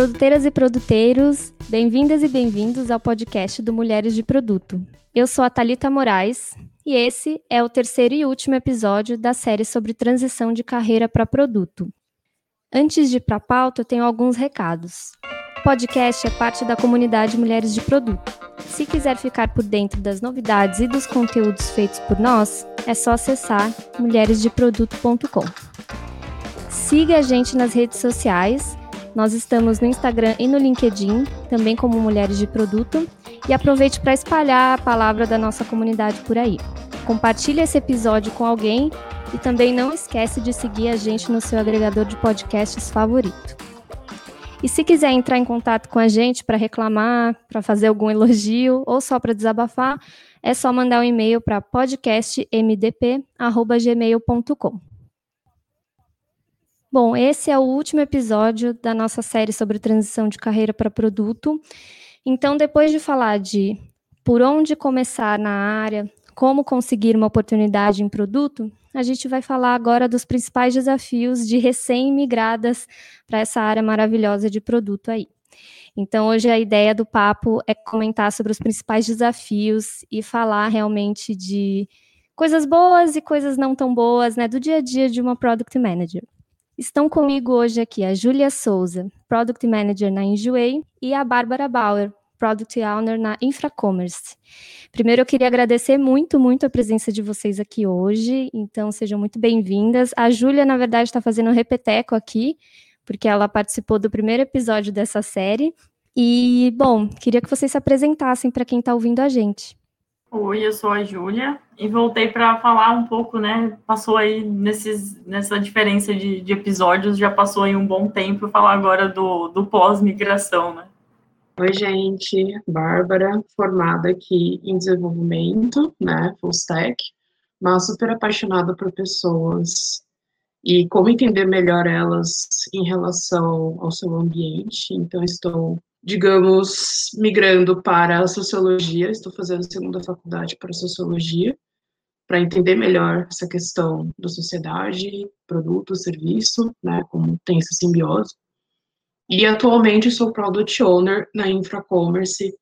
Produteiras e produteiros, bem-vindas e bem-vindos ao podcast do Mulheres de Produto. Eu sou a Talita Moraes e esse é o terceiro e último episódio da série sobre transição de carreira para produto. Antes de ir para a pauta, eu tenho alguns recados. O podcast é parte da comunidade Mulheres de Produto. Se quiser ficar por dentro das novidades e dos conteúdos feitos por nós, é só acessar mulheresdeproduto.com. Siga a gente nas redes sociais nós estamos no Instagram e no LinkedIn, também como Mulheres de Produto, e aproveite para espalhar a palavra da nossa comunidade por aí. Compartilhe esse episódio com alguém e também não esquece de seguir a gente no seu agregador de podcasts favorito. E se quiser entrar em contato com a gente para reclamar, para fazer algum elogio ou só para desabafar, é só mandar um e-mail para podcastmdp@gmail.com. Bom, esse é o último episódio da nossa série sobre transição de carreira para produto. Então, depois de falar de por onde começar na área, como conseguir uma oportunidade em produto, a gente vai falar agora dos principais desafios de recém-migradas para essa área maravilhosa de produto aí. Então, hoje a ideia do papo é comentar sobre os principais desafios e falar realmente de coisas boas e coisas não tão boas, né, do dia a dia de uma product manager. Estão comigo hoje aqui a Júlia Souza, Product Manager na Enjoei, e a Bárbara Bauer, Product Owner na Infracommerce. Primeiro, eu queria agradecer muito, muito a presença de vocês aqui hoje, então sejam muito bem-vindas. A Júlia, na verdade, está fazendo um repeteco aqui, porque ela participou do primeiro episódio dessa série. E, bom, queria que vocês se apresentassem para quem está ouvindo a gente. Oi, eu sou a Júlia e voltei para falar um pouco, né? Passou aí nesses, nessa diferença de, de, episódios, já passou aí um bom tempo falar agora do, do pós-migração, né? Oi, gente, Bárbara, formada aqui em desenvolvimento, né? Full stack, mas super apaixonada por pessoas e como entender melhor elas em relação ao seu ambiente. Então, estou digamos, migrando para a sociologia, estou fazendo segunda faculdade para sociologia, para entender melhor essa questão da sociedade, produto, serviço, né, como tem essa simbiose. E atualmente sou Product Owner na Infracommerce,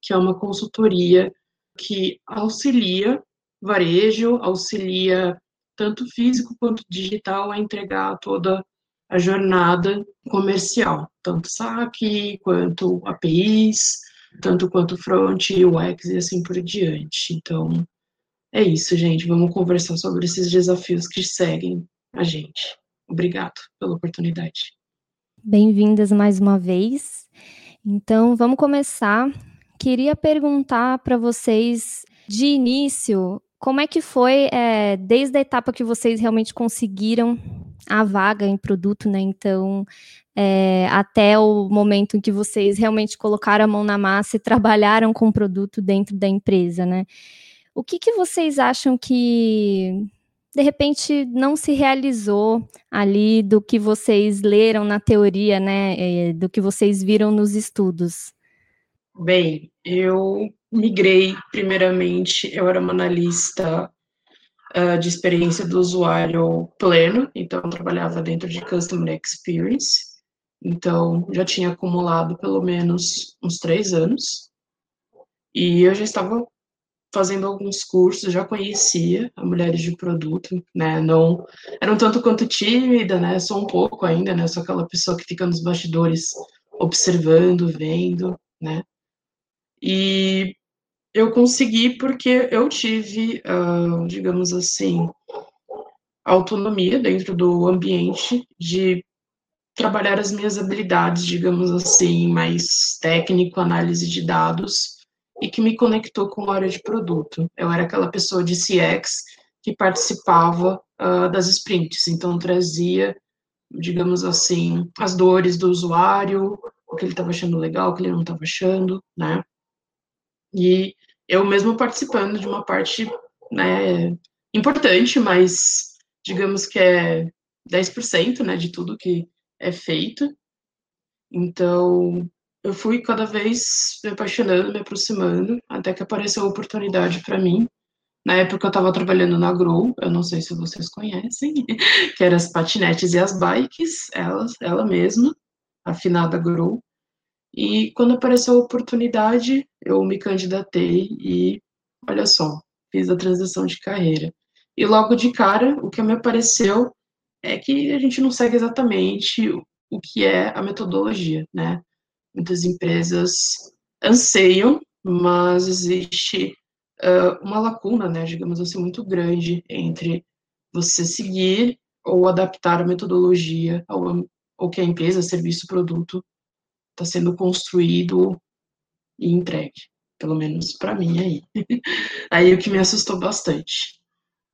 que é uma consultoria que auxilia varejo, auxilia tanto físico quanto digital a entregar toda a jornada comercial, tanto SAP quanto APIs, tanto quanto front, UX e assim por diante. Então, é isso, gente. Vamos conversar sobre esses desafios que seguem a gente. Obrigado pela oportunidade. Bem-vindas mais uma vez. Então, vamos começar. Queria perguntar para vocês, de início, como é que foi, é, desde a etapa que vocês realmente conseguiram a vaga em produto, né? Então, é, até o momento em que vocês realmente colocaram a mão na massa e trabalharam com o produto dentro da empresa, né? O que, que vocês acham que de repente não se realizou ali do que vocês leram na teoria, né? É, do que vocês viram nos estudos? Bem, eu migrei primeiramente, eu era uma analista uh, de experiência do usuário pleno, então trabalhava dentro de Customer Experience, então já tinha acumulado pelo menos uns três anos, e eu já estava fazendo alguns cursos, já conhecia a Mulheres de Produto, né, não, era um tanto quanto tímida, né, sou um pouco ainda, né, sou aquela pessoa que fica nos bastidores observando, vendo, né, e eu consegui porque eu tive, uh, digamos assim, autonomia dentro do ambiente de trabalhar as minhas habilidades, digamos assim, mais técnico, análise de dados, e que me conectou com a área de produto. Eu era aquela pessoa de CX que participava uh, das sprints, então trazia, digamos assim, as dores do usuário, o que ele estava achando legal, o que ele não estava achando, né? E eu mesmo participando de uma parte né, importante, mas digamos que é 10% né, de tudo que é feito. Então, eu fui cada vez me apaixonando, me aproximando, até que apareceu a oportunidade para mim. Na época eu estava trabalhando na Grow, eu não sei se vocês conhecem, que eram as patinetes e as bikes, ela, ela mesma. a finada Grow. E quando apareceu a oportunidade, eu me candidatei e, olha só, fiz a transição de carreira. E logo de cara, o que me apareceu é que a gente não segue exatamente o que é a metodologia, né? Muitas empresas anseiam, mas existe uh, uma lacuna, né, digamos assim, muito grande entre você seguir ou adaptar a metodologia ao, ao que a empresa, serviço, produto está sendo construído e entregue. Pelo menos para mim aí. aí o que me assustou bastante.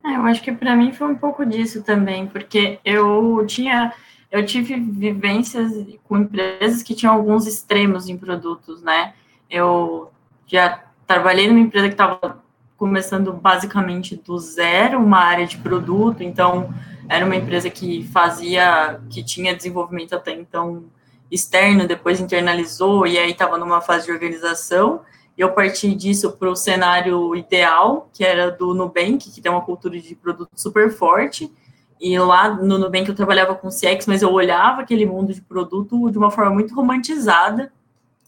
É, eu acho que para mim foi um pouco disso também, porque eu tinha eu tive vivências com empresas que tinham alguns extremos em produtos, né? Eu já trabalhei numa empresa que estava começando basicamente do zero, uma área de produto, então era uma empresa que fazia, que tinha desenvolvimento até então externo, depois internalizou e aí estava numa fase de organização. Eu parti disso para o cenário ideal, que era do Nubank, que tem uma cultura de produto super forte. E lá no Nubank eu trabalhava com CX, mas eu olhava aquele mundo de produto de uma forma muito romantizada.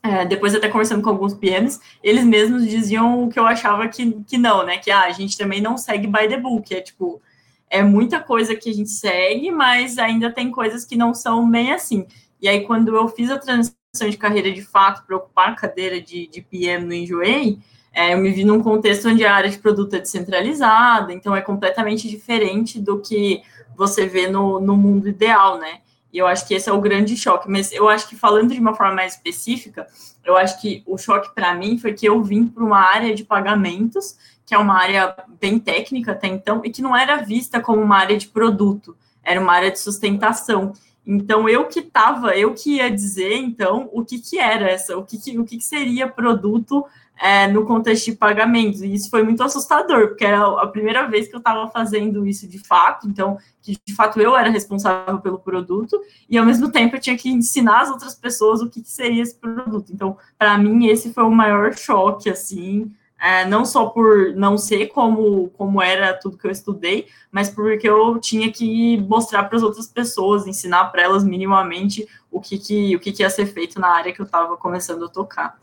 É, depois até conversando com alguns PMs, eles mesmos diziam o que eu achava que, que não, né? Que ah, a gente também não segue by the book, é tipo, é muita coisa que a gente segue, mas ainda tem coisas que não são bem assim. E aí, quando eu fiz a transição de carreira de fato para ocupar a cadeira de, de PM no Enjoei, é, eu me vi num contexto onde a área de produto é descentralizada, então é completamente diferente do que você vê no, no mundo ideal, né? E eu acho que esse é o grande choque. Mas eu acho que, falando de uma forma mais específica, eu acho que o choque para mim foi que eu vim para uma área de pagamentos, que é uma área bem técnica até então, e que não era vista como uma área de produto, era uma área de sustentação. Então, eu que estava, eu que ia dizer, então, o que, que era essa, o que, que o que, que seria produto é, no contexto de pagamentos. E isso foi muito assustador, porque era a primeira vez que eu estava fazendo isso de fato, então, que de fato eu era responsável pelo produto, e ao mesmo tempo eu tinha que ensinar as outras pessoas o que, que seria esse produto. Então, para mim, esse foi o maior choque, assim, é, não só por não ser como, como era tudo que eu estudei, mas porque eu tinha que mostrar para as outras pessoas, ensinar para elas minimamente o que, que, o que, que ia ser feito na área que eu estava começando a tocar.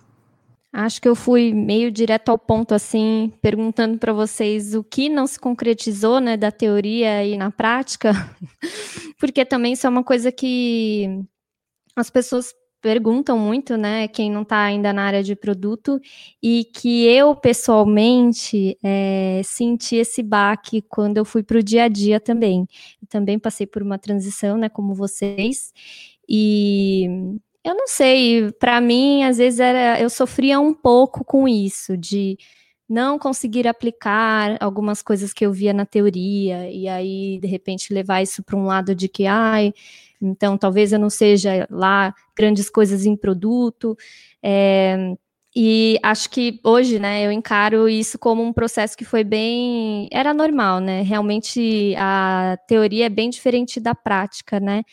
Acho que eu fui meio direto ao ponto, assim, perguntando para vocês o que não se concretizou, né, da teoria e na prática, porque também isso é uma coisa que as pessoas perguntam muito, né, quem não está ainda na área de produto, e que eu, pessoalmente, é, senti esse baque quando eu fui para o dia a dia também. Eu também passei por uma transição, né, como vocês, e eu não sei, para mim, às vezes era, eu sofria um pouco com isso, de não conseguir aplicar algumas coisas que eu via na teoria, e aí, de repente, levar isso para um lado de que, ai, então talvez eu não seja lá grandes coisas em produto. É, e acho que hoje, né, eu encaro isso como um processo que foi bem. Era normal, né? Realmente a teoria é bem diferente da prática, né?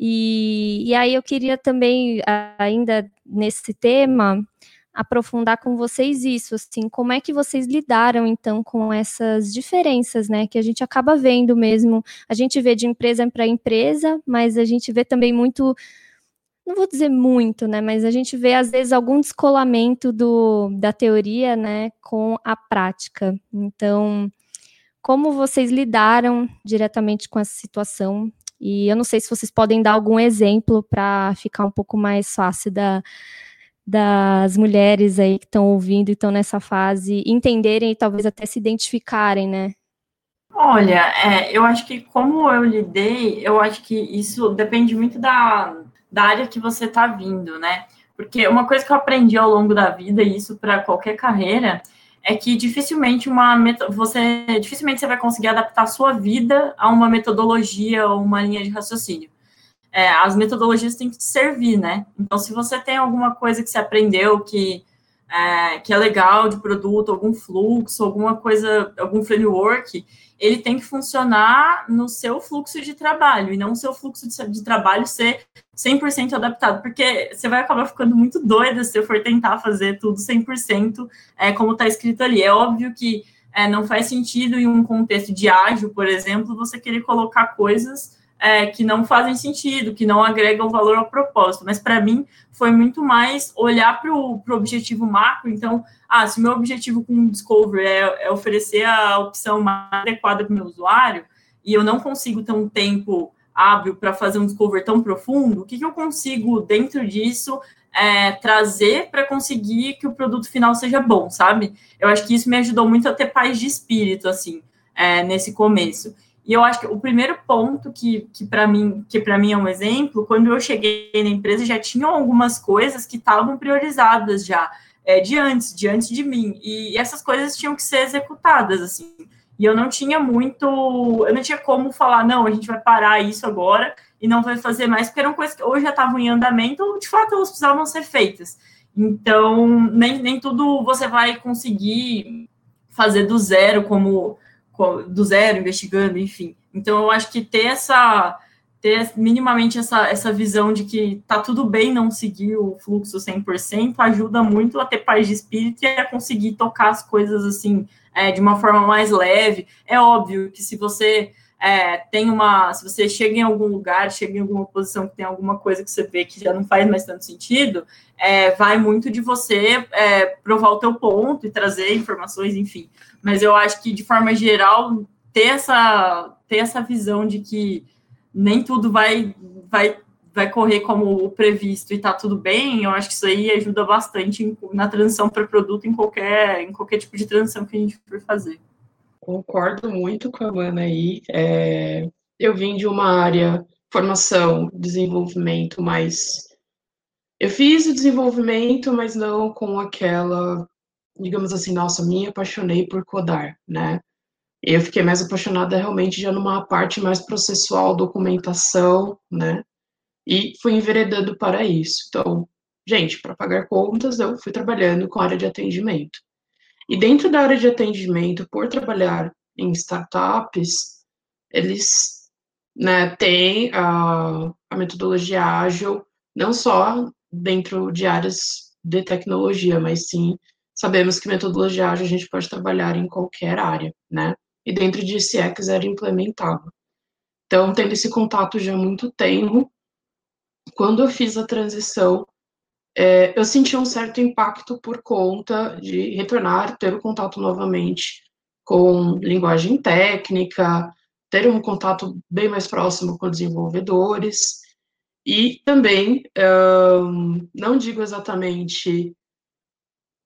E, e aí eu queria também, ainda nesse tema, aprofundar com vocês isso, assim, como é que vocês lidaram então com essas diferenças, né, que a gente acaba vendo mesmo, a gente vê de empresa para empresa, mas a gente vê também muito, não vou dizer muito, né, mas a gente vê às vezes algum descolamento do, da teoria, né, com a prática. Então, como vocês lidaram diretamente com essa situação e eu não sei se vocês podem dar algum exemplo para ficar um pouco mais fácil da, das mulheres aí que estão ouvindo e estão nessa fase entenderem e talvez até se identificarem, né? Olha, é, eu acho que como eu lidei, eu acho que isso depende muito da, da área que você está vindo, né? Porque uma coisa que eu aprendi ao longo da vida, e isso para qualquer carreira, é que dificilmente uma você dificilmente você vai conseguir adaptar a sua vida a uma metodologia ou uma linha de raciocínio. É, as metodologias têm que te servir, né? Então, se você tem alguma coisa que você aprendeu que é, que é legal de produto, algum fluxo, alguma coisa, algum framework, ele tem que funcionar no seu fluxo de trabalho e não o seu fluxo de, de trabalho ser 100% adaptado, porque você vai acabar ficando muito doida se for tentar fazer tudo 100% é, como está escrito ali. É óbvio que é, não faz sentido em um contexto de ágil, por exemplo, você querer colocar coisas é, que não fazem sentido, que não agregam valor ao propósito. Mas para mim foi muito mais olhar para o objetivo macro. Então, ah, se o meu objetivo com o Discover é, é oferecer a opção mais adequada para o meu usuário, e eu não consigo ter um tempo hábil para fazer um Discover tão profundo, o que, que eu consigo, dentro disso, é, trazer para conseguir que o produto final seja bom, sabe? Eu acho que isso me ajudou muito a ter paz de espírito, assim, é, nesse começo. E eu acho que o primeiro ponto que, que para mim que para mim é um exemplo, quando eu cheguei na empresa já tinham algumas coisas que estavam priorizadas já é, de antes, de antes de mim, e essas coisas tinham que ser executadas assim. E eu não tinha muito, eu não tinha como falar não, a gente vai parar isso agora e não vai fazer mais, porque eram coisas que hoje já estavam em andamento, ou de fato elas precisavam ser feitas. Então, nem, nem tudo você vai conseguir fazer do zero, como do zero, investigando, enfim. Então, eu acho que ter essa ter minimamente essa, essa visão de que tá tudo bem não seguir o fluxo 100% ajuda muito a ter paz de espírito e a conseguir tocar as coisas assim é, de uma forma mais leve. É óbvio que se você é, tem uma. Se você chega em algum lugar, chega em alguma posição que tem alguma coisa que você vê que já não faz mais tanto sentido, é, vai muito de você é, provar o teu ponto e trazer informações, enfim. Mas eu acho que, de forma geral, ter essa, ter essa visão de que nem tudo vai, vai, vai correr como o previsto e tá tudo bem, eu acho que isso aí ajuda bastante na transição para produto em qualquer, em qualquer tipo de transição que a gente for fazer. Concordo muito com a Mana aí. É, eu vim de uma área formação, desenvolvimento, mas eu fiz o desenvolvimento, mas não com aquela, digamos assim, nossa, me apaixonei por codar, né? Eu fiquei mais apaixonada realmente já numa parte mais processual, documentação, né? E fui enveredando para isso. Então, gente, para pagar contas, eu fui trabalhando com a área de atendimento. E dentro da área de atendimento, por trabalhar em startups, eles né, têm a, a metodologia ágil, não só dentro de áreas de tecnologia, mas sim sabemos que metodologia ágil a gente pode trabalhar em qualquer área, né? E dentro de CX era implementado. Então, tendo esse contato já há muito tempo, quando eu fiz a transição é, eu senti um certo impacto por conta de retornar, ter o contato novamente com linguagem técnica, ter um contato bem mais próximo com desenvolvedores, e também, um, não digo exatamente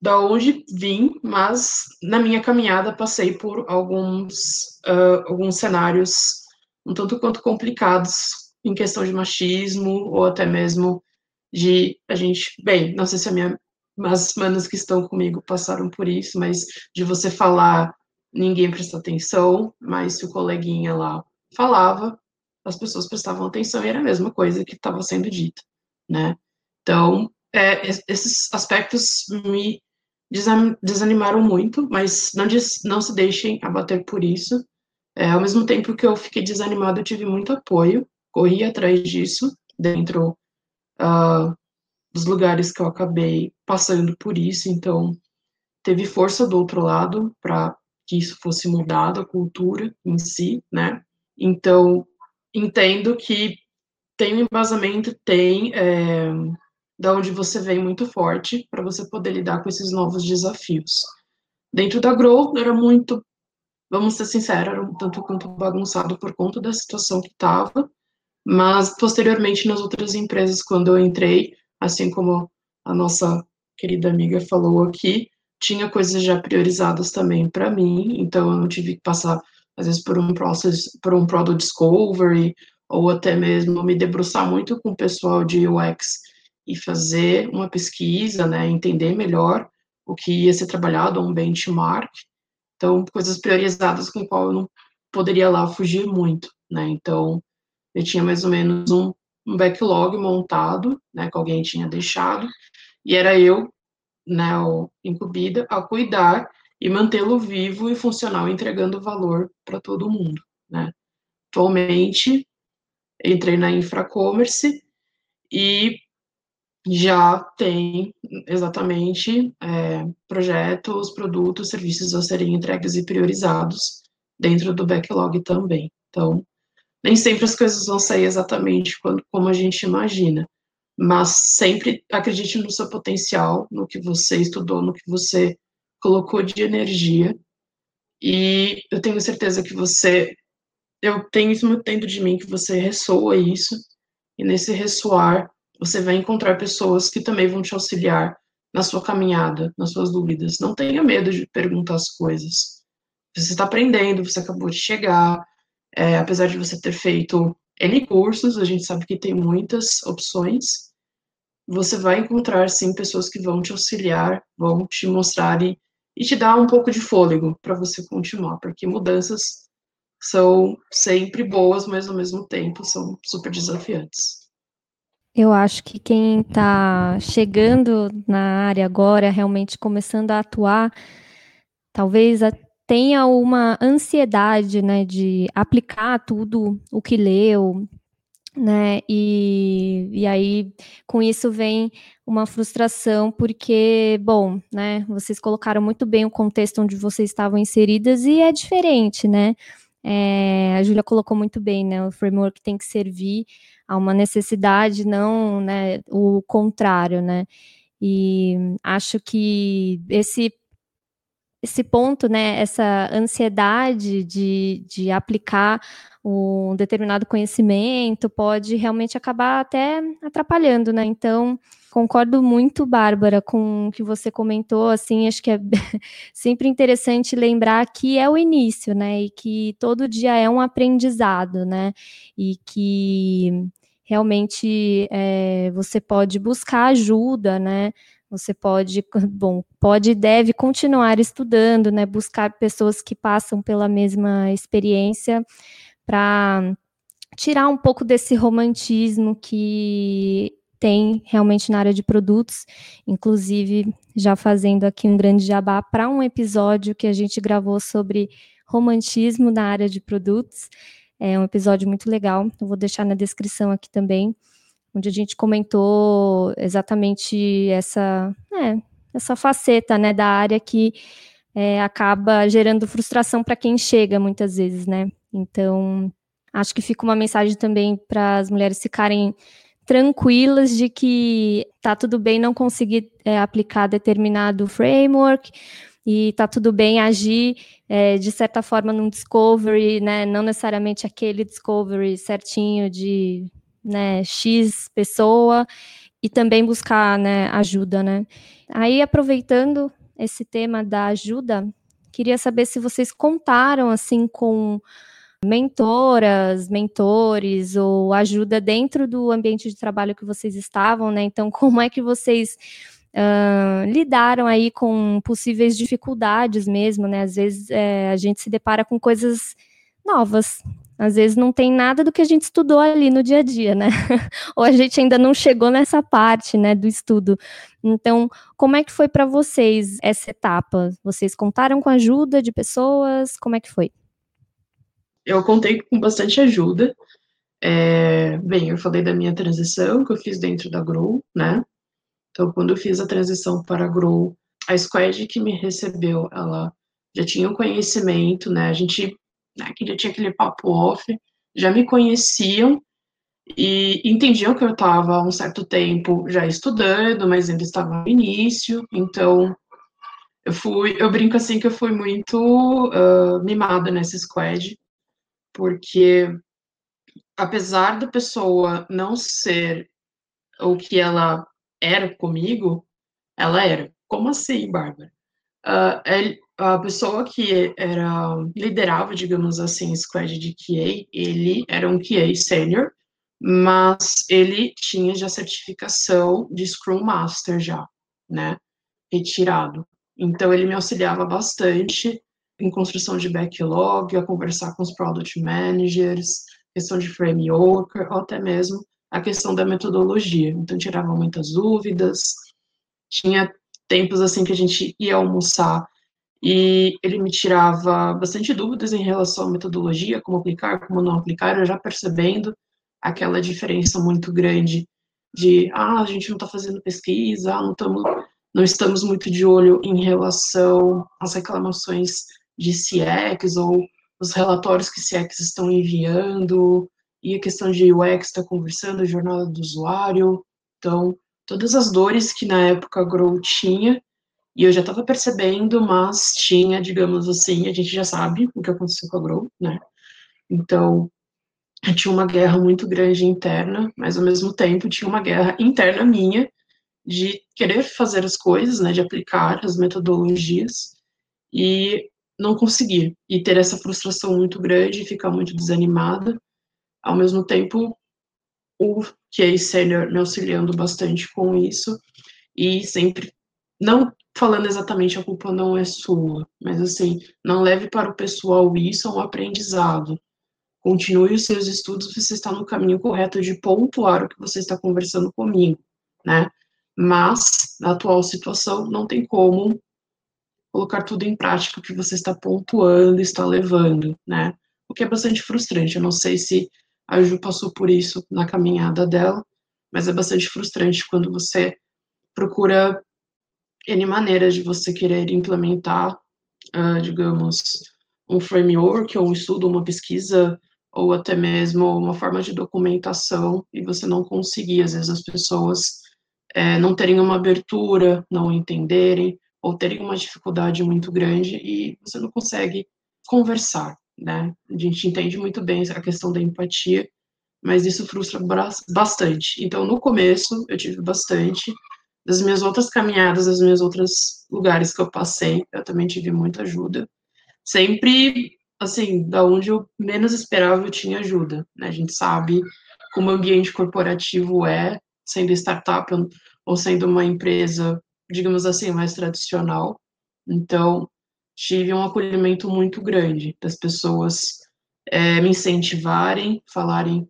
da onde vim, mas na minha caminhada passei por alguns, uh, alguns cenários um tanto quanto complicados em questão de machismo ou até mesmo de a gente, bem, não sei se a minha, as manas que estão comigo passaram por isso, mas de você falar, ninguém presta atenção, mas se o coleguinha lá falava, as pessoas prestavam atenção e era a mesma coisa que estava sendo dita, né? Então, é, esses aspectos me desanimaram muito, mas não, não se deixem abater por isso. É, ao mesmo tempo que eu fiquei desanimado, eu tive muito apoio, corri atrás disso dentro uh, dos lugares que eu acabei passando por isso, então teve força do outro lado para que isso fosse mudado, a cultura em si, né? Então, entendo que tem um embasamento, tem é, da onde você vem muito forte para você poder lidar com esses novos desafios. Dentro da Grow, era muito, vamos ser sinceros, era um tanto quanto bagunçado por conta da situação que estava, mas, posteriormente, nas outras empresas, quando eu entrei, assim como a nossa querida amiga falou aqui, tinha coisas já priorizadas também para mim, então eu não tive que passar, às vezes, por um processo, por um product discovery, ou até mesmo me debruçar muito com o pessoal de UX e fazer uma pesquisa, né, entender melhor o que ia ser trabalhado, um benchmark, então, coisas priorizadas com qual eu não poderia lá fugir muito, né, então, eu tinha mais ou menos um, um backlog montado, né, que alguém tinha deixado, e era eu, né, o, incumbida a cuidar e mantê-lo vivo e funcional, entregando valor para todo mundo, né. Atualmente, entrei na Infracommerce e já tem exatamente é, projetos, produtos, serviços a serem entregues e priorizados dentro do backlog também. Então, nem sempre as coisas vão sair exatamente quando, como a gente imagina, mas sempre acredite no seu potencial, no que você estudou, no que você colocou de energia, e eu tenho certeza que você, eu tenho isso muito dentro de mim, que você ressoa isso, e nesse ressoar, você vai encontrar pessoas que também vão te auxiliar na sua caminhada, nas suas dúvidas. Não tenha medo de perguntar as coisas. Você está aprendendo, você acabou de chegar, é, apesar de você ter feito N cursos, a gente sabe que tem muitas opções, você vai encontrar, sim, pessoas que vão te auxiliar, vão te mostrar e, e te dar um pouco de fôlego para você continuar, porque mudanças são sempre boas, mas ao mesmo tempo são super desafiantes. Eu acho que quem está chegando na área agora, realmente começando a atuar, talvez tenha uma ansiedade, né, de aplicar tudo o que leu, né, e, e aí com isso vem uma frustração, porque, bom, né, vocês colocaram muito bem o contexto onde vocês estavam inseridas e é diferente, né, é, a Júlia colocou muito bem, né, o framework tem que servir a uma necessidade, não, né, o contrário, né, e acho que esse esse ponto, né, essa ansiedade de, de aplicar um determinado conhecimento pode realmente acabar até atrapalhando, né? Então, concordo muito, Bárbara, com o que você comentou, assim, acho que é sempre interessante lembrar que é o início, né? E que todo dia é um aprendizado, né? E que realmente é, você pode buscar ajuda, né? Você pode, bom, pode e deve continuar estudando, né? Buscar pessoas que passam pela mesma experiência para tirar um pouco desse romantismo que tem realmente na área de produtos, inclusive já fazendo aqui um grande jabá para um episódio que a gente gravou sobre romantismo na área de produtos. É um episódio muito legal, eu vou deixar na descrição aqui também onde a gente comentou exatamente essa, é, essa faceta né, da área que é, acaba gerando frustração para quem chega muitas vezes, né? Então, acho que fica uma mensagem também para as mulheres ficarem tranquilas de que tá tudo bem não conseguir é, aplicar determinado framework e tá tudo bem agir é, de certa forma num discovery, né? Não necessariamente aquele discovery certinho de né, X pessoa e também buscar, né, ajuda, né. Aí, aproveitando esse tema da ajuda, queria saber se vocês contaram, assim, com mentoras, mentores ou ajuda dentro do ambiente de trabalho que vocês estavam, né? Então, como é que vocês uh, lidaram aí com possíveis dificuldades mesmo, né? Às vezes é, a gente se depara com coisas novas, às vezes não tem nada do que a gente estudou ali no dia a dia, né? Ou a gente ainda não chegou nessa parte, né, do estudo. Então, como é que foi para vocês essa etapa? Vocês contaram com a ajuda de pessoas? Como é que foi? Eu contei com bastante ajuda. É, bem, eu falei da minha transição que eu fiz dentro da Grow, né? Então, quando eu fiz a transição para a Grow, a squad que me recebeu, ela já tinha um conhecimento, né? A gente né, que já tinha aquele papo off, já me conheciam e entendiam que eu estava há um certo tempo já estudando, mas ainda estava no início, então eu fui, eu brinco assim que eu fui muito uh, mimada nessa squad, porque apesar da pessoa não ser o que ela era comigo, ela era. Como assim, Bárbara? Uh, a pessoa que era liderava, digamos assim, squad de QA, ele era um QA senior, mas ele tinha já certificação de Scrum Master já, né, retirado. Então ele me auxiliava bastante em construção de backlog, a conversar com os product managers, questão de framework, ou até mesmo a questão da metodologia. Então tirava muitas dúvidas. Tinha tempos assim que a gente ia almoçar e ele me tirava bastante dúvidas em relação à metodologia, como aplicar, como não aplicar, eu já percebendo aquela diferença muito grande de, ah, a gente não está fazendo pesquisa, ah, não, tamo, não estamos muito de olho em relação às reclamações de CX ou os relatórios que CX estão enviando, e a questão de UX está conversando, jornada do usuário. Então, todas as dores que na época a Grow tinha, e eu já estava percebendo, mas tinha, digamos assim, a gente já sabe o que aconteceu com a Grow, né? Então, tinha uma guerra muito grande interna, mas ao mesmo tempo tinha uma guerra interna minha de querer fazer as coisas, né, de aplicar as metodologias e não conseguir e ter essa frustração muito grande, ficar muito desanimada. Ao mesmo tempo, o QA Senior me auxiliando bastante com isso e sempre não falando exatamente a culpa não é sua, mas assim, não leve para o pessoal isso, é um aprendizado. Continue os seus estudos, você está no caminho correto de pontuar o que você está conversando comigo, né? Mas, na atual situação, não tem como colocar tudo em prática que você está pontuando, está levando, né? O que é bastante frustrante. Eu não sei se a Ju passou por isso na caminhada dela, mas é bastante frustrante quando você procura N maneiras de você querer implementar, uh, digamos, um framework, ou um estudo, uma pesquisa, ou até mesmo uma forma de documentação, e você não conseguir, às vezes, as pessoas é, não terem uma abertura, não entenderem, ou terem uma dificuldade muito grande e você não consegue conversar, né? A gente entende muito bem a questão da empatia, mas isso frustra bastante. Então, no começo, eu tive bastante. Das minhas outras caminhadas, das minhas outros lugares que eu passei, eu também tive muita ajuda. Sempre, assim, da onde eu menos esperava, eu tinha ajuda. Né? A gente sabe como o ambiente corporativo é, sendo startup ou sendo uma empresa, digamos assim, mais tradicional. Então, tive um acolhimento muito grande das pessoas é, me incentivarem, falarem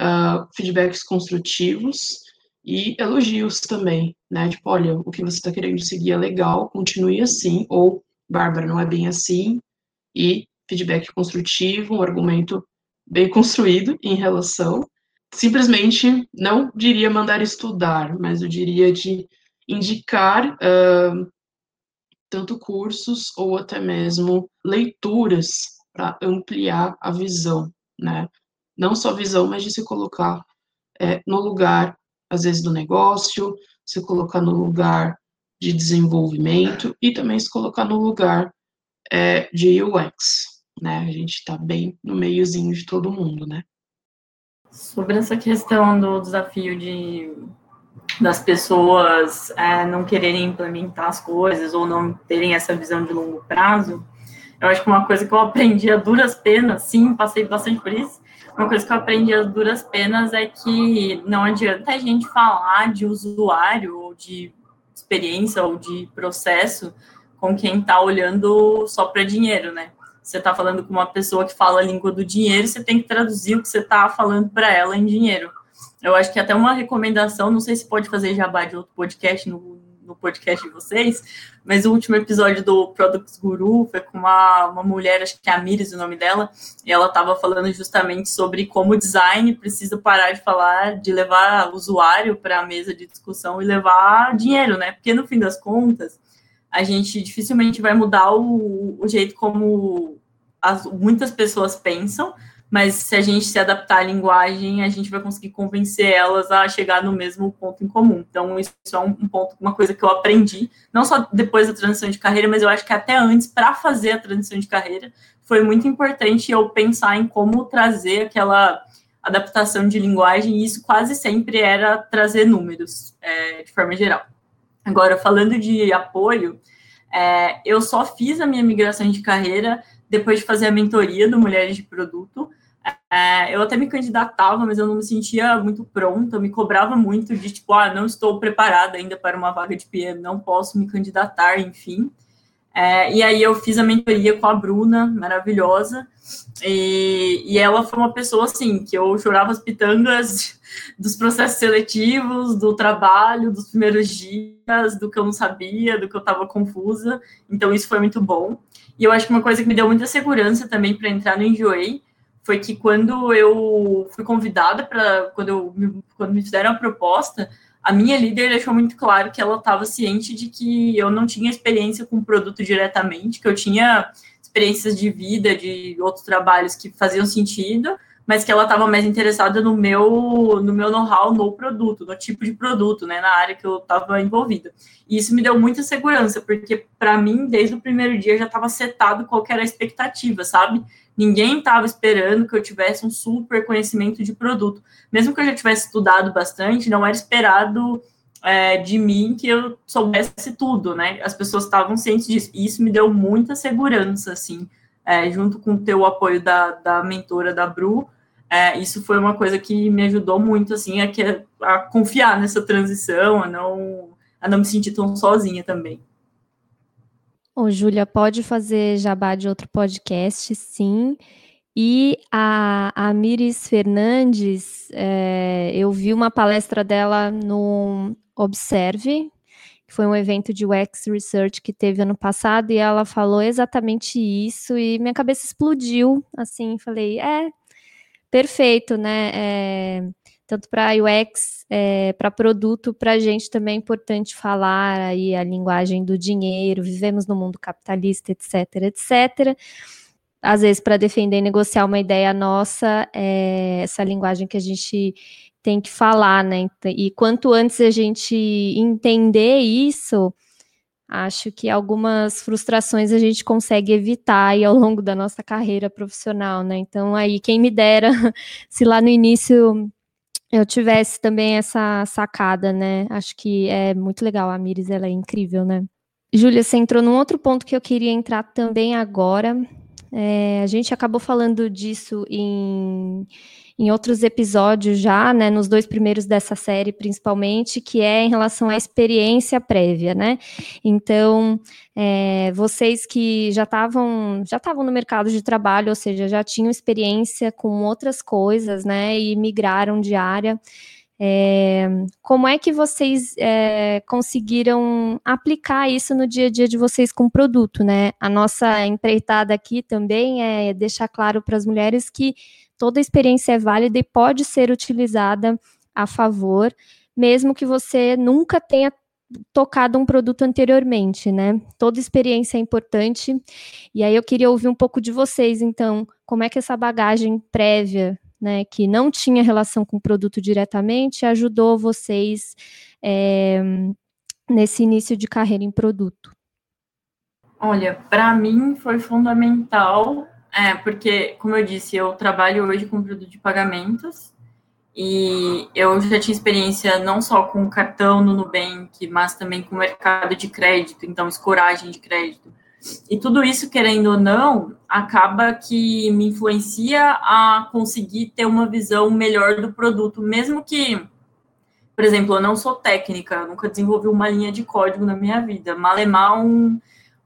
uh, feedbacks construtivos e elogios também, né? Tipo, olha, o que você está querendo seguir é legal, continue assim, ou, Bárbara, não é bem assim, e feedback construtivo, um argumento bem construído em relação simplesmente não diria mandar estudar, mas eu diria de indicar uh, tanto cursos ou até mesmo leituras para ampliar a visão, né? Não só visão, mas de se colocar é, no lugar, às vezes, do negócio, se colocar no lugar de desenvolvimento e também se colocar no lugar é, de UX, né? A gente está bem no meiozinho de todo mundo, né? Sobre essa questão do desafio de das pessoas é, não quererem implementar as coisas ou não terem essa visão de longo prazo, eu acho que uma coisa que eu aprendi a duras penas, sim, passei bastante por isso, uma coisa que eu aprendi a duras penas é que não adianta a gente falar de usuário ou de experiência ou de processo com quem está olhando só para dinheiro, né? você está falando com uma pessoa que fala a língua do dinheiro, você tem que traduzir o que você está falando para ela em dinheiro. Eu acho que até uma recomendação, não sei se pode fazer jabá de outro podcast no, no podcast de vocês, mas o último episódio do Products Guru foi com uma, uma mulher, acho que é a Miris o nome dela, e ela estava falando justamente sobre como o design precisa parar de falar, de levar o usuário para a mesa de discussão e levar dinheiro, né? Porque no fim das contas, a gente dificilmente vai mudar o, o jeito como as, muitas pessoas pensam, mas se a gente se adaptar à linguagem, a gente vai conseguir convencer elas a chegar no mesmo ponto em comum. Então, isso é um, ponto, uma coisa que eu aprendi, não só depois da transição de carreira, mas eu acho que até antes, para fazer a transição de carreira, foi muito importante eu pensar em como trazer aquela adaptação de linguagem, e isso quase sempre era trazer números, é, de forma geral. Agora, falando de apoio, é, eu só fiz a minha migração de carreira depois de fazer a mentoria do Mulheres de Produto. É, eu até me candidatava, mas eu não me sentia muito pronta, me cobrava muito de tipo, ah, não estou preparada ainda para uma vaga de PM, não posso me candidatar, enfim. É, e aí eu fiz a mentoria com a Bruna, maravilhosa, e, e ela foi uma pessoa assim, que eu chorava as pitangas dos processos seletivos, do trabalho, dos primeiros dias, do que eu não sabia, do que eu estava confusa. Então, isso foi muito bom. E eu acho que uma coisa que me deu muita segurança também para entrar no Enjoei foi que quando eu fui convidada para quando, eu, quando me fizeram a proposta, a minha líder deixou muito claro que ela estava ciente de que eu não tinha experiência com o produto diretamente, que eu tinha experiências de vida, de outros trabalhos que faziam sentido, mas que ela estava mais interessada no meu no meu know-how no produto, no tipo de produto, né, na área que eu estava envolvida. E isso me deu muita segurança, porque para mim, desde o primeiro dia já estava setado qual era a expectativa, sabe? Ninguém estava esperando que eu tivesse um super conhecimento de produto. Mesmo que eu já tivesse estudado bastante, não era esperado é, de mim que eu soubesse tudo, né? As pessoas estavam cientes disso. E isso me deu muita segurança, assim, é, junto com o teu apoio da, da mentora da Bru, é, isso foi uma coisa que me ajudou muito, assim, a, a confiar nessa transição, a não, a não me sentir tão sozinha também. Ô, Júlia, pode fazer jabá de outro podcast, sim. E a, a Miris Fernandes, é, eu vi uma palestra dela no Observe, que foi um evento de UX Research que teve ano passado, e ela falou exatamente isso, e minha cabeça explodiu, assim, falei, é, perfeito, né? É, tanto para UX, é, para produto, para a gente também é importante falar aí a linguagem do dinheiro, vivemos no mundo capitalista, etc, etc. Às vezes, para defender e negociar uma ideia nossa, é essa linguagem que a gente tem que falar, né? E quanto antes a gente entender isso, acho que algumas frustrações a gente consegue evitar aí ao longo da nossa carreira profissional, né? Então, aí, quem me dera, se lá no início eu tivesse também essa sacada, né? Acho que é muito legal. A Miris, ela é incrível, né? Júlia, você entrou num outro ponto que eu queria entrar também agora. É, a gente acabou falando disso em em outros episódios já, né, nos dois primeiros dessa série principalmente, que é em relação à experiência prévia, né? Então, é, vocês que já estavam já estavam no mercado de trabalho, ou seja, já tinham experiência com outras coisas, né, e migraram de área. É, como é que vocês é, conseguiram aplicar isso no dia a dia de vocês com o produto, né? A nossa empreitada aqui também é deixar claro para as mulheres que toda experiência é válida e pode ser utilizada a favor, mesmo que você nunca tenha tocado um produto anteriormente, né? Toda experiência é importante. E aí eu queria ouvir um pouco de vocês, então, como é que essa bagagem prévia, né, que não tinha relação com o produto diretamente, ajudou vocês é, nesse início de carreira em produto? Olha, para mim foi fundamental é, porque, como eu disse, eu trabalho hoje com produto de pagamentos e eu já tinha experiência não só com cartão no Nubank, mas também com mercado de crédito, então escoragem de crédito. E tudo isso, querendo ou não, acaba que me influencia a conseguir ter uma visão melhor do produto, mesmo que, por exemplo, eu não sou técnica, nunca desenvolvi uma linha de código na minha vida, malemar um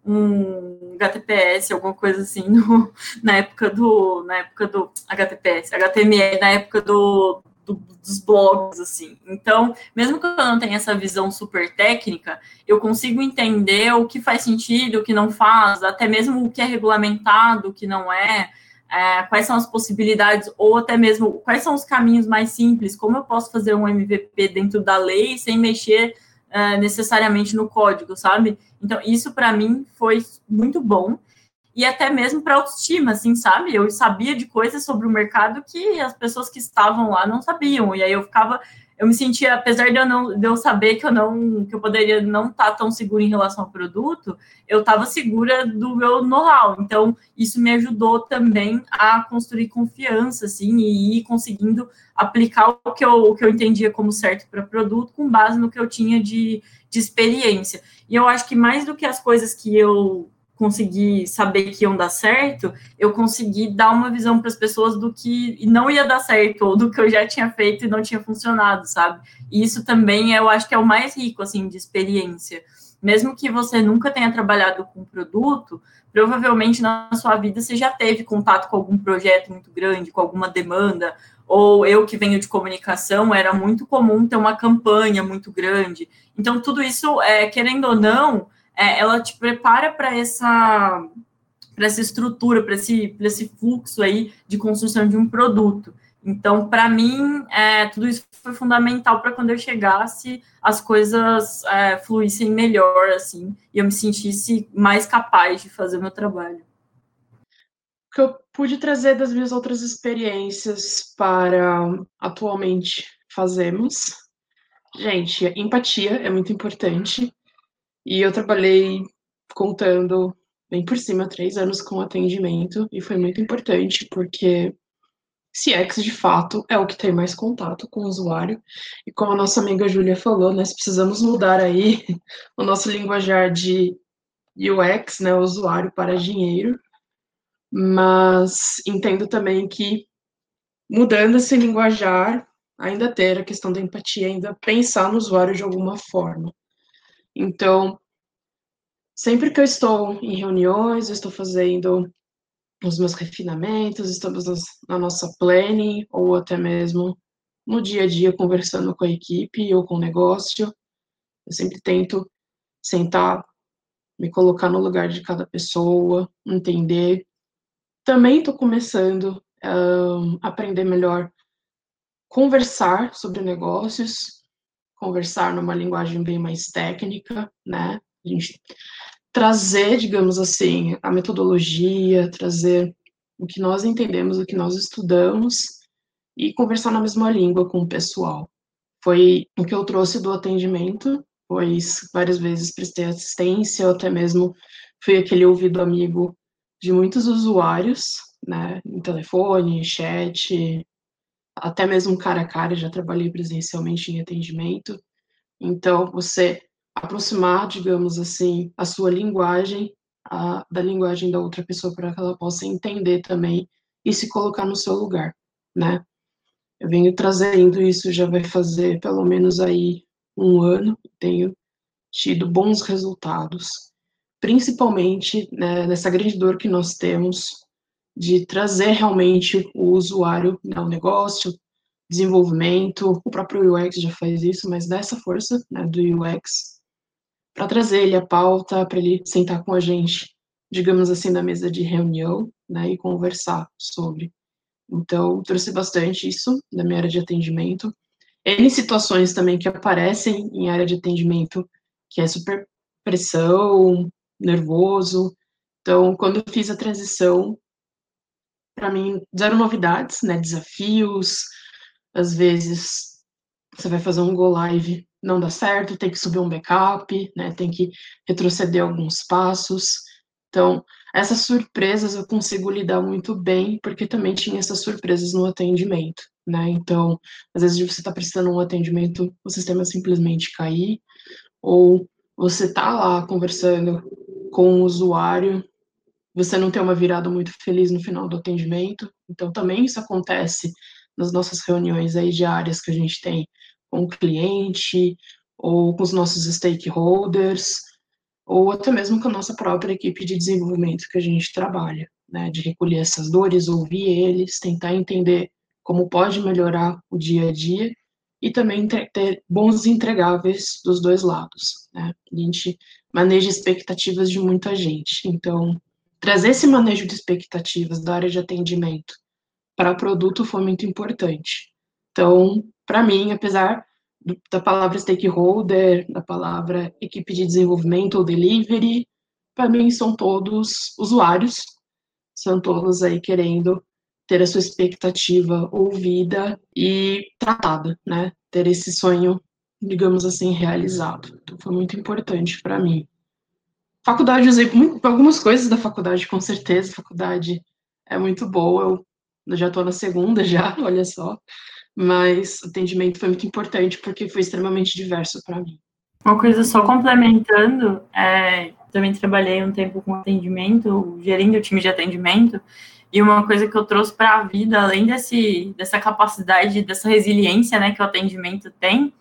um HTTPS, alguma coisa assim, no, na época do, na época do HTTPS, HTML, na época do, do, dos blogs, assim. Então, mesmo que eu não tenha essa visão super técnica, eu consigo entender o que faz sentido, o que não faz, até mesmo o que é regulamentado, o que não é, é, quais são as possibilidades, ou até mesmo quais são os caminhos mais simples, como eu posso fazer um MVP dentro da lei sem mexer uh, necessariamente no código, sabe? Então, isso para mim foi muito bom. E até mesmo para autoestima, assim, sabe? Eu sabia de coisas sobre o mercado que as pessoas que estavam lá não sabiam. E aí eu ficava eu me sentia, apesar de eu não de eu saber que eu não que eu poderia não estar tá tão segura em relação ao produto, eu estava segura do meu know-how. Então, isso me ajudou também a construir confiança assim e ir conseguindo aplicar o que eu, o que eu entendia como certo para produto com base no que eu tinha de, de experiência. E eu acho que mais do que as coisas que eu consegui saber que iam dar certo, eu consegui dar uma visão para as pessoas do que não ia dar certo, ou do que eu já tinha feito e não tinha funcionado, sabe? E isso também eu acho que é o mais rico, assim, de experiência. Mesmo que você nunca tenha trabalhado com produto, provavelmente na sua vida você já teve contato com algum projeto muito grande, com alguma demanda, ou eu que venho de comunicação, era muito comum ter uma campanha muito grande. Então, tudo isso, é, querendo ou não, é, ela te prepara para essa para essa estrutura, para esse, esse fluxo aí de construção de um produto. Então, para mim, é, tudo isso foi fundamental para quando eu chegasse, as coisas é, fluíssem melhor, assim, e eu me sentisse mais capaz de fazer o meu trabalho. que eu pude trazer das minhas outras experiências para atualmente fazemos. Gente, empatia é muito importante. E eu trabalhei contando bem por cima três anos com atendimento e foi muito importante porque CX de fato é o que tem mais contato com o usuário e como a nossa amiga Júlia falou, nós precisamos mudar aí o nosso linguajar de UX, né, usuário para dinheiro, mas entendo também que mudando esse linguajar, ainda ter a questão da empatia, ainda pensar no usuário de alguma forma. Então, sempre que eu estou em reuniões, eu estou fazendo os meus refinamentos, estamos na nossa planning, ou até mesmo no dia a dia conversando com a equipe ou com o negócio, eu sempre tento sentar me colocar no lugar de cada pessoa, entender. Também estou começando a aprender melhor conversar sobre negócios, conversar numa linguagem bem mais técnica, né? A gente trazer, digamos assim, a metodologia, trazer o que nós entendemos, o que nós estudamos e conversar na mesma língua com o pessoal. Foi o que eu trouxe do atendimento pois várias vezes prestei assistência, ou até mesmo fui aquele ouvido amigo de muitos usuários, né, em telefone, chat, até mesmo cara a cara, já trabalhei presencialmente em atendimento. Então, você aproximar, digamos assim, a sua linguagem a, da linguagem da outra pessoa para que ela possa entender também e se colocar no seu lugar, né? Eu venho trazendo isso, já vai fazer pelo menos aí um ano, tenho tido bons resultados, principalmente né, nessa grande dor que nós temos de trazer realmente o usuário né, negócio, desenvolvimento, o próprio UX já faz isso, mas dessa força né, do UX, para trazer ele à pauta, para ele sentar com a gente, digamos assim, na mesa de reunião, né, e conversar sobre. Então, trouxe bastante isso da minha área de atendimento, N situações também que aparecem em área de atendimento, que é super pressão, nervoso. Então, quando eu fiz a transição, para mim, zero novidades, né? Desafios. Às vezes, você vai fazer um go live, não dá certo, tem que subir um backup, né? Tem que retroceder alguns passos. Então, essas surpresas eu consigo lidar muito bem, porque também tinha essas surpresas no atendimento né? Então, às vezes você está prestando um atendimento, o sistema simplesmente cair, ou você está lá conversando com o usuário, você não tem uma virada muito feliz no final do atendimento. Então, também isso acontece nas nossas reuniões aí diárias que a gente tem com o cliente, ou com os nossos stakeholders, ou até mesmo com a nossa própria equipe de desenvolvimento que a gente trabalha, né? De recolher essas dores, ouvir eles, tentar entender como pode melhorar o dia a dia e também ter bons entregáveis dos dois lados. Né? A gente maneja expectativas de muita gente, então trazer esse manejo de expectativas da área de atendimento para produto foi muito importante. Então, para mim, apesar do, da palavra stakeholder, da palavra equipe de desenvolvimento ou delivery, para mim são todos usuários, são todos aí querendo ter a sua expectativa ouvida e tratada, né? Ter esse sonho, digamos assim, realizado. Então, foi muito importante para mim. Faculdade, usei muito, algumas coisas da faculdade, com certeza. Faculdade é muito boa. Eu já estou na segunda já, olha só. Mas o atendimento foi muito importante porque foi extremamente diverso para mim. Uma coisa só complementando, é, também trabalhei um tempo com atendimento, gerindo o time de atendimento, e uma coisa que eu trouxe para a vida, além desse, dessa capacidade, dessa resiliência né, que o atendimento tem,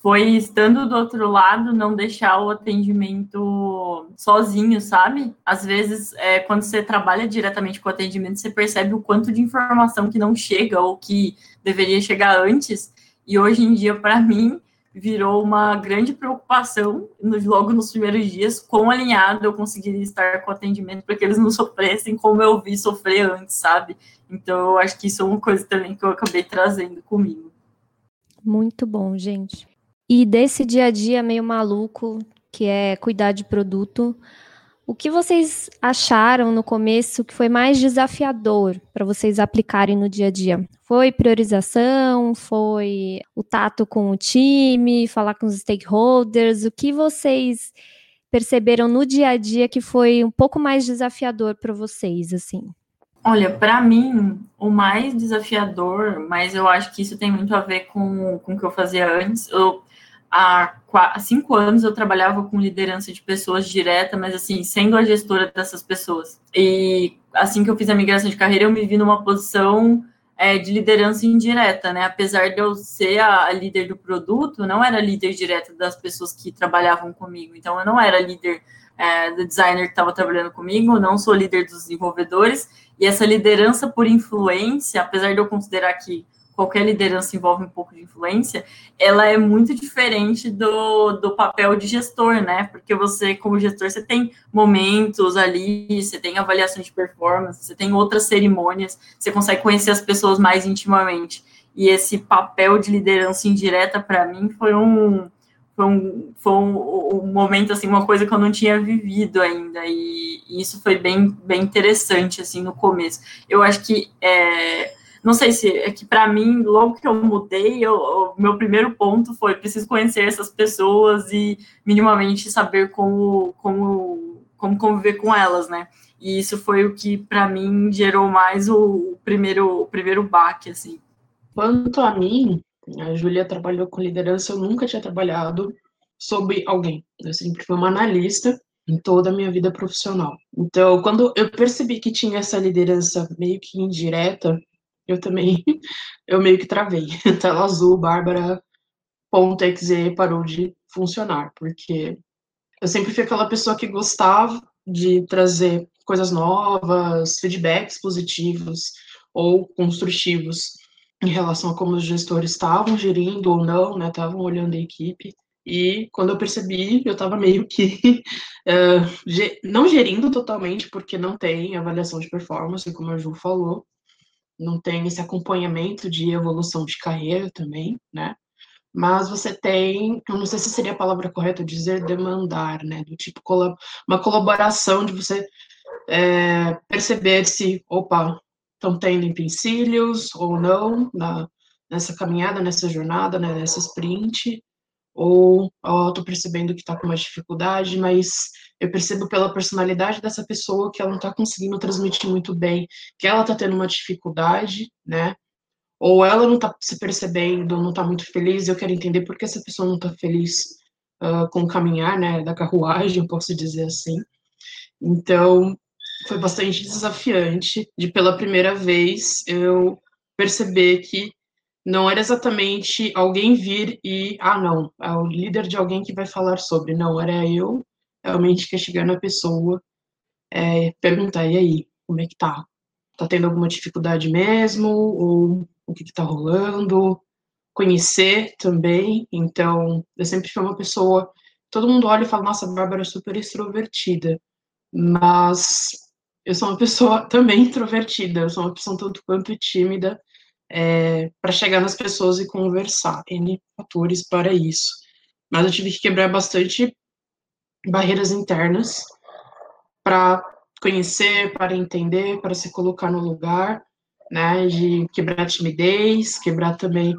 foi estando do outro lado, não deixar o atendimento sozinho, sabe? Às vezes, é, quando você trabalha diretamente com o atendimento, você percebe o quanto de informação que não chega ou que deveria chegar antes. E hoje em dia, para mim, virou uma grande preocupação logo nos primeiros dias com alinhado eu conseguiria estar com atendimento para que eles não sofressem como eu vi sofrer antes, sabe? Então eu acho que isso é uma coisa também que eu acabei trazendo comigo. Muito bom, gente. E desse dia a dia meio maluco, que é cuidar de produto, O que vocês acharam no começo que foi mais desafiador para vocês aplicarem no dia a dia? Foi priorização? Foi o tato com o time? Falar com os stakeholders? O que vocês perceberam no dia a dia que foi um pouco mais desafiador para vocês, assim? Olha, para mim, o mais desafiador, mas eu acho que isso tem muito a ver com, com o que eu fazia antes. Eu, há, cinco anos eu trabalhava com liderança de pessoas direta, mas assim, sendo a gestora dessas pessoas. E assim que eu fiz a migração de carreira, eu me vi numa posição é, de liderança indireta, né? Apesar de eu ser a, a, líder do produto, não era líder direta das pessoas que trabalhavam comigo. Então, eu não era líder é, do designer que estava trabalhando comigo, não sou líder dos desenvolvedores. E essa liderança por influência, apesar de eu considerar que qualquer liderança envolve um pouco de influência, ela é muito diferente do, do papel de gestor, né? Porque você, como gestor, você tem momentos ali, você tem avaliação de performance, você tem outras cerimônias, você consegue conhecer as pessoas mais intimamente. E esse papel de liderança indireta, para mim, foi um, foi um, foi um, um, momento, assim, uma coisa que eu não tinha vivido ainda, e, e isso foi bem, bem interessante, assim, no começo. Eu acho que é, não sei se é que para mim, logo que eu mudei, o meu primeiro ponto foi preciso conhecer essas pessoas e minimamente saber como, como, como conviver com elas, né? E isso foi o que para mim gerou mais o, primeiro o primeiro baque, assim. Quanto a mim, a Júlia trabalhou com liderança, eu nunca tinha trabalhado sobre alguém. Eu sempre fui uma analista em toda a minha vida profissional. Então, quando eu percebi que tinha essa liderança meio que indireta, eu também, eu meio que travei. Tela azul, Bárbara, parou de funcionar, porque eu sempre fui aquela pessoa que gostava de trazer coisas novas, feedbacks positivos ou construtivos em relação a como os gestores estavam gerindo ou não, né, estavam olhando a equipe. E quando eu percebi, eu estava meio que uh, não gerindo totalmente, porque não tem avaliação de performance, como a Ju falou, não tem esse acompanhamento de evolução de carreira também, né? Mas você tem, eu não sei se seria a palavra correta dizer demandar, né? Do tipo uma colaboração de você é, perceber se, opa, estão tendo empecilhos ou não na, nessa caminhada, nessa jornada, né, nessa sprint, ou ó, tô percebendo que está com uma dificuldade, mas eu percebo pela personalidade dessa pessoa que ela não está conseguindo transmitir muito bem, que ela está tendo uma dificuldade, né? Ou ela não está se percebendo, não está muito feliz, eu quero entender por que essa pessoa não está feliz uh, com o caminhar, né, da carruagem, posso dizer assim. Então, foi bastante desafiante de pela primeira vez eu perceber que não era exatamente alguém vir e, ah, não, é o líder de alguém que vai falar sobre. Não, era eu realmente que chegar na pessoa, é, perguntar, e aí, como é que tá? Tá tendo alguma dificuldade mesmo? Ou o que que tá rolando? Conhecer também. Então, eu sempre fui uma pessoa, todo mundo olha e fala, nossa, a Bárbara é super extrovertida. Mas eu sou uma pessoa também introvertida, eu sou uma pessoa tanto quanto tímida, é, para chegar nas pessoas e conversar. N fatores para isso. Mas eu tive que quebrar bastante barreiras internas para conhecer, para entender, para se colocar no lugar, né? De quebrar timidez, quebrar também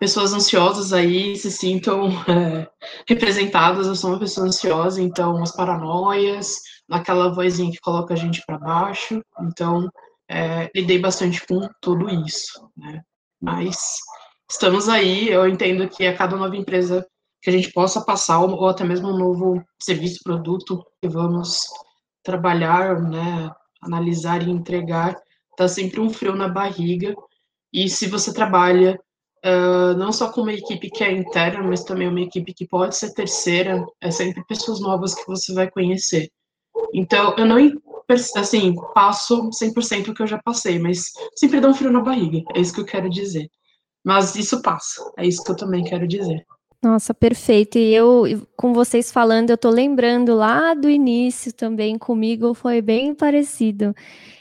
pessoas ansiosas aí se sintam é, representadas. Eu sou uma pessoa ansiosa, então as paranoias, naquela vozinha que coloca a gente para baixo. Então é, lidei bastante com tudo isso, né? Mas estamos aí, eu entendo que a cada nova empresa que a gente possa passar, ou até mesmo um novo serviço, produto que vamos trabalhar, né, analisar e entregar, tá sempre um frio na barriga. E se você trabalha uh, não só com uma equipe que é interna, mas também uma equipe que pode ser terceira, é sempre pessoas novas que você vai conhecer. Então, eu não assim, passo 100% o que eu já passei, mas sempre dá um frio na barriga, é isso que eu quero dizer. Mas isso passa, é isso que eu também quero dizer. Nossa, perfeito. E eu, com vocês falando, eu tô lembrando lá do início também comigo, foi bem parecido.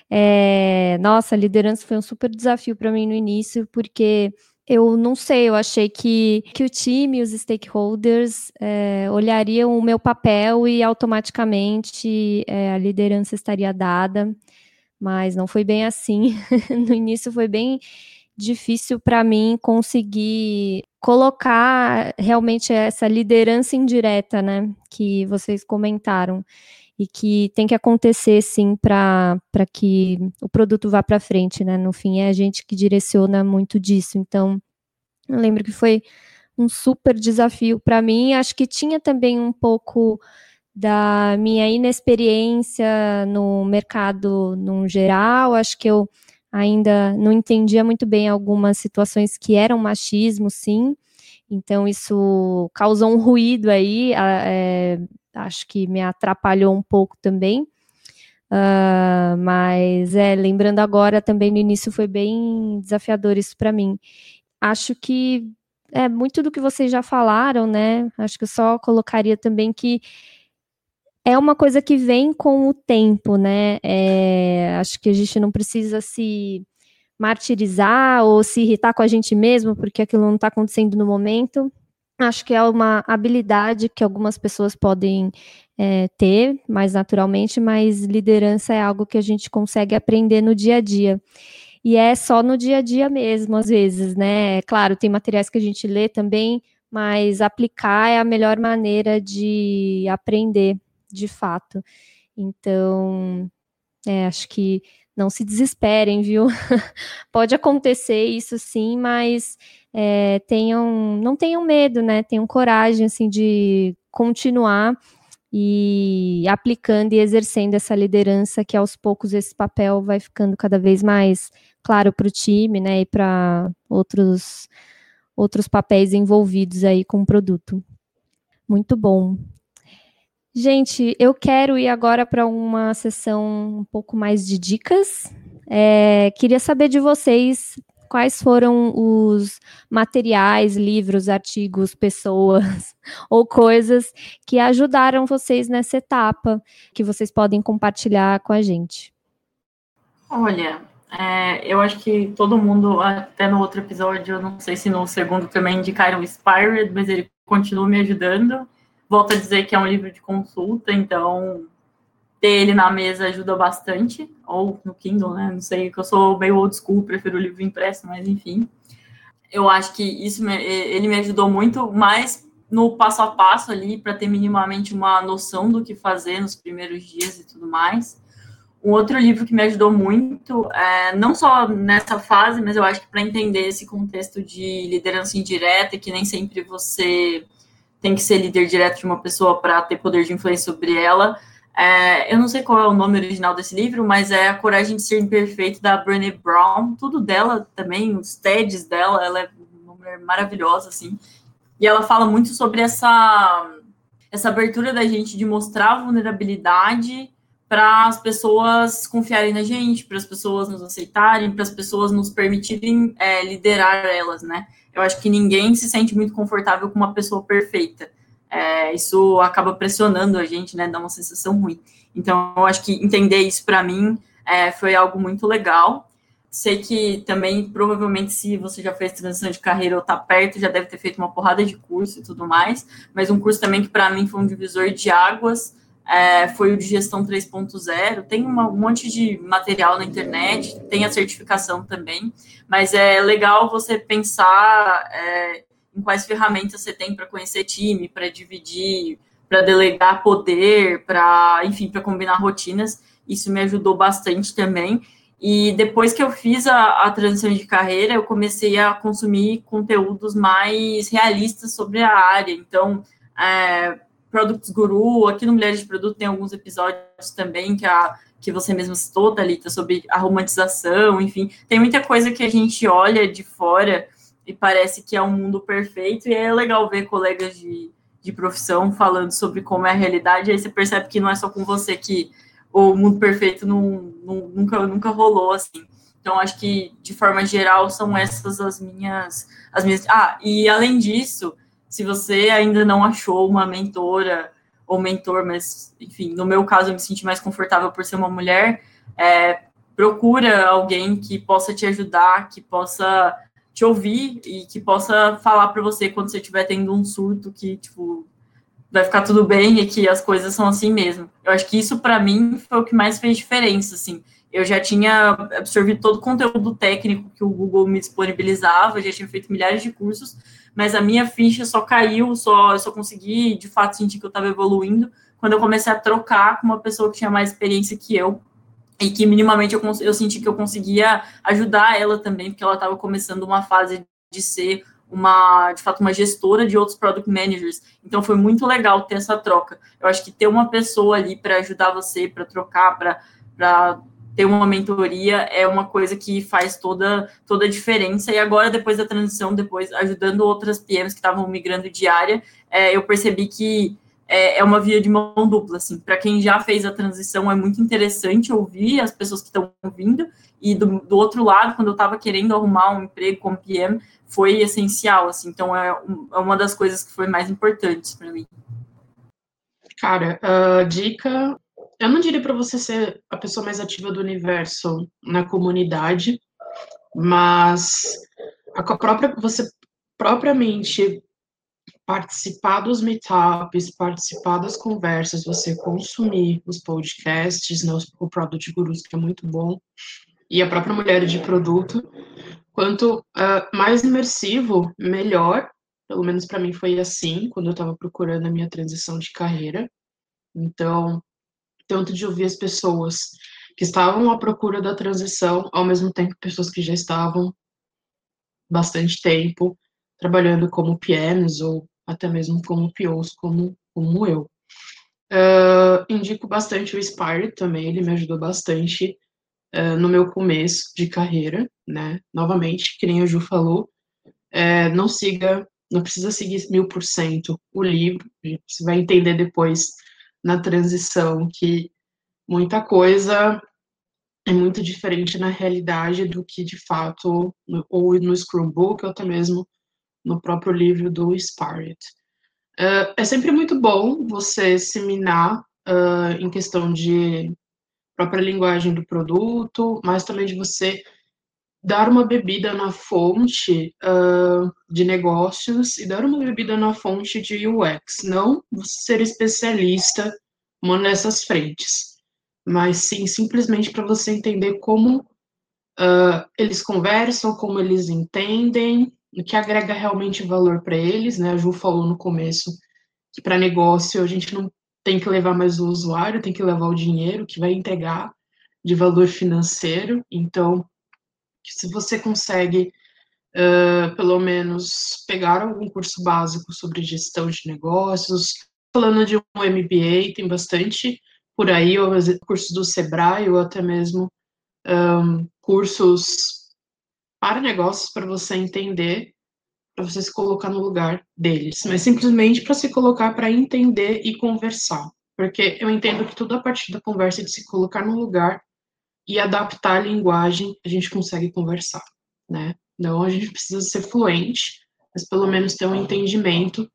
É, nossa, liderança foi um super desafio para mim no início, porque Eu não sei, eu achei que, que o time os stakeholders é, olhariam o meu papel e automaticamente é, a liderança estaria dada, mas não foi bem assim. no início foi bem difícil para mim conseguir colocar realmente essa liderança indireta, né, que vocês comentaram e que tem que acontecer sim para que o produto vá para frente, né? No fim é a gente que direciona muito disso. Então, eu lembro que foi um super desafio para mim. Acho que tinha também um pouco da minha inexperiência no mercado no geral. Acho que eu ainda não entendia muito bem algumas situações que eram machismo, sim. Então, isso causou um ruído aí, é, acho que me atrapalhou um pouco também. Uh, mas, é, lembrando agora, também no início foi bem desafiador isso para mim. Acho que é muito do que vocês já falaram, né? Acho que eu só colocaria também que é uma coisa que vem com o tempo, né? É, acho que a gente não precisa se martirizar ou se irritar com a gente mesmo porque aquilo não está acontecendo no momento. Acho que é uma habilidade que algumas pessoas podem é, ter mais naturalmente, mas liderança é algo que a gente consegue aprender no dia a dia. E é só no dia a dia mesmo, às vezes, né? Claro, tem materiais que a gente lê também, mas aplicar é a melhor maneira de aprender de fato. Então, é, acho que não se desesperem, viu? Pode acontecer isso sim, mas é, tenham, não tenham medo, né? Tenham coragem assim de continuar e aplicando e exercendo essa liderança que aos poucos esse papel vai ficando cada vez mais claro para o time, né? E para outros outros papéis envolvidos aí com o produto. Muito bom. Gente, eu quero ir agora para uma sessão um pouco mais de dicas. É, queria saber de vocês quais foram os materiais, livros, artigos, pessoas ou coisas que ajudaram vocês nessa etapa, que vocês podem compartilhar com a gente. Olha, é, eu acho que todo mundo, até no outro episódio, eu não sei se no segundo também indicaram o Inspired, mas ele continua me ajudando volto a dizer que é um livro de consulta, então ter ele na mesa ajuda bastante, ou no Kindle, né? Não sei, que eu sou meio old school, prefiro o livro impresso, mas enfim. Eu acho que isso me, ele me ajudou muito mais no passo a passo ali para ter minimamente uma noção do que fazer nos primeiros dias e tudo mais. Um outro livro que me ajudou muito, é, não só nessa fase, mas eu acho que para entender esse contexto de liderança indireta, que nem sempre você tem que ser líder direto de uma pessoa para ter poder de influência sobre ela. É, eu não sei qual é o nome original desse livro, mas é A Coragem de Ser Imperfeito, da Brené Brown. Tudo dela também, os TEDs dela, ela é uma mulher maravilhosa, assim. E ela fala muito sobre essa, essa abertura da gente de mostrar vulnerabilidade para as pessoas confiarem na gente, para as pessoas nos aceitarem, para as pessoas nos permitirem é, liderar elas, né? Eu acho que ninguém se sente muito confortável com uma pessoa perfeita. É, isso acaba pressionando a gente, né? Dá uma sensação ruim. Então, eu acho que entender isso para mim é, foi algo muito legal. Sei que também, provavelmente, se você já fez transição de carreira ou está perto, já deve ter feito uma porrada de curso e tudo mais. Mas um curso também que para mim foi um divisor de águas é, foi o de gestão 3.0. Tem uma, um monte de material na internet, tem a certificação também, mas é legal você pensar é, em quais ferramentas você tem para conhecer time, para dividir, para delegar poder, para, enfim, para combinar rotinas. Isso me ajudou bastante também. E depois que eu fiz a, a transição de carreira, eu comecei a consumir conteúdos mais realistas sobre a área. Então, é, Products Guru, aqui no Mulheres de Produto tem alguns episódios também que, a, que você mesmo citou, Thalita, sobre a romantização, enfim. Tem muita coisa que a gente olha de fora e parece que é um mundo perfeito, e é legal ver colegas de, de profissão falando sobre como é a realidade, e aí você percebe que não é só com você que o mundo perfeito não, não, nunca, nunca rolou assim. Então, acho que, de forma geral, são essas as minhas, as minhas. Ah, e além disso, se você ainda não achou uma mentora ou mentor, mas, enfim, no meu caso, eu me senti mais confortável por ser uma mulher, é, procura alguém que possa te ajudar, que possa te ouvir e que possa falar para você quando você estiver tendo um surto que, tipo, vai ficar tudo bem e que as coisas são assim mesmo. Eu acho que isso, para mim, foi o que mais fez diferença, assim. Eu já tinha absorvido todo o conteúdo técnico que o Google me disponibilizava, já tinha feito milhares de cursos, mas a minha ficha só caiu, só, só consegui, de fato, sentir que eu estava evoluindo quando eu comecei a trocar com uma pessoa que tinha mais experiência que eu, e que minimamente eu, eu senti que eu conseguia ajudar ela também, porque ela estava começando uma fase de ser uma, de fato, uma gestora de outros product managers. Então foi muito legal ter essa troca. Eu acho que ter uma pessoa ali para ajudar você, para trocar, para ter uma mentoria é uma coisa que faz toda, toda a diferença. E agora, depois da transição, depois ajudando outras PMs que estavam migrando de área, é, eu percebi que é, é uma via de mão dupla, assim. Para quem já fez a transição, é muito interessante ouvir as pessoas que estão vindo, e do, do, outro lado, quando eu estava querendo arrumar um emprego como PM, foi essencial, assim. Então, é, é uma das coisas que foi mais importantes para mim. Cara, a dica, eu não diria para você ser a pessoa mais ativa do universo na comunidade, mas a própria você propriamente participar dos meetups, participar das conversas, você consumir os podcasts, né, o Product Gurus, que é muito bom, e a própria mulher de produto, quanto uh, mais imersivo, melhor. Pelo menos para mim foi assim, quando eu estava procurando a minha transição de carreira. Então, tanto de ouvir as pessoas que estavam à procura da transição, ao mesmo tempo pessoas que já estavam bastante tempo trabalhando como PMs ou até mesmo como POs, como, como eu. Uh, indico bastante o Inspire também, ele me ajudou bastante uh, no meu começo de carreira, né? Novamente, que nem o Ju falou, uh, não siga, não precisa seguir mil por cento o livro, você vai entender depois na transição que muita coisa é muito diferente na realidade do que de fato, ou no Scrumbook, ou até mesmo no próprio livro do Spirit. Uh, é sempre muito bom você seminar uh, em questão de própria linguagem do produto, mas também de você dar uma bebida na fonte uh, de negócios e dar uma bebida na fonte de UX. Não ser especialista uma dessas frentes, mas sim simplesmente para você entender como uh, eles conversam, como eles entendem, o que agrega realmente valor para eles, né? A Ju falou no começo que para negócio a gente não tem que levar mais o usuário, tem que levar o dinheiro que vai entregar de valor financeiro. Então, se você consegue uh, pelo menos pegar algum curso básico sobre gestão de negócios, falando de um MBA, tem bastante por aí, ou cursos do Sebrae, ou até mesmo um, cursos para negócios para você entender, para você se colocar no lugar deles, mas simplesmente para se colocar para entender e conversar. Porque eu entendo que tudo a partir da conversa de se colocar no lugar e adaptar a linguagem, a gente consegue conversar, né? Não a gente precisa ser fluente, mas pelo menos ter um entendimento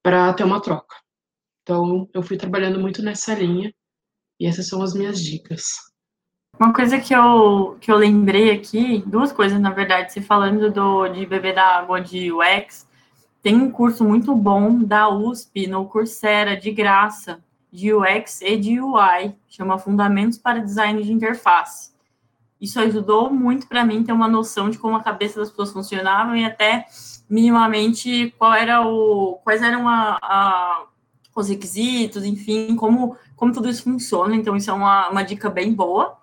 para ter uma troca. Então, eu fui trabalhando muito nessa linha e essas são as minhas dicas. Uma coisa que eu, que eu lembrei aqui, duas coisas, na verdade, se falando do, de beber da água de UX, tem um curso muito bom da USP, no Coursera, de graça, de UX e de UI, chama Fundamentos para Design de Interface. Isso ajudou muito para mim ter uma noção de como a cabeça das pessoas funcionavam e até minimamente qual era o, quais eram a, a, os requisitos, enfim, como, como tudo isso funciona. Então, isso é uma, uma dica bem boa